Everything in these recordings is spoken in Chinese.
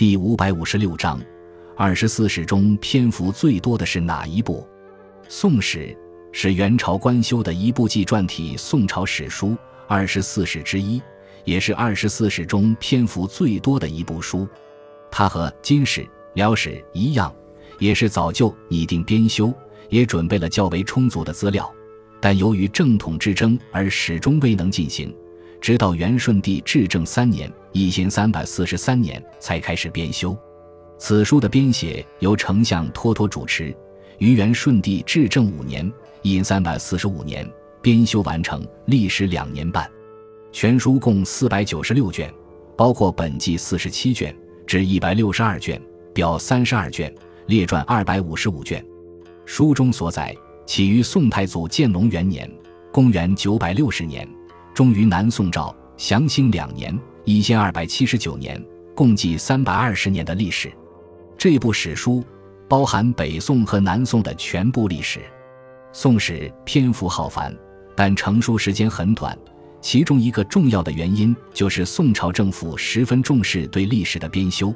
第五百五十六章，二十四史中篇幅最多的是哪一部？《宋史》是元朝官修的一部纪传体宋朝史书，二十四史之一，也是二十四史中篇幅最多的一部书。它和《金史》《辽史》一样，也是早就拟定编修，也准备了较为充足的资料，但由于正统之争而始终未能进行。直到元顺帝至正三年（一千三百四十三年）才开始编修。此书的编写由丞相托托主持，于元顺帝至正五年（一千三百四十五年）编修完成，历时两年半。全书共四百九十六卷，包括本纪四十七卷，至一百六十二卷，表三十二卷，列传二百五十五卷。书中所载起于宋太祖建隆元年（公元九百六十年）。终于南宋赵祥兴两年（一千二百七十九年），共计三百二十年的历史。这部史书包含北宋和南宋的全部历史。《宋史》篇幅浩繁，但成书时间很短。其中一个重要的原因就是宋朝政府十分重视对历史的编修。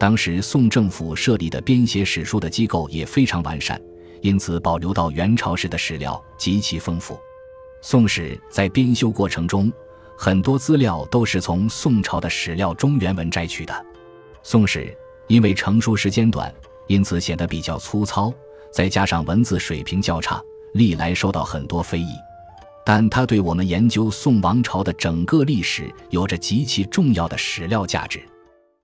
当时宋政府设立的编写史书的机构也非常完善，因此保留到元朝时的史料极其丰富。《宋史》在编修过程中，很多资料都是从宋朝的史料中原文摘取的。《宋史》因为成书时间短，因此显得比较粗糙，再加上文字水平较差，历来受到很多非议。但它对我们研究宋王朝的整个历史有着极其重要的史料价值。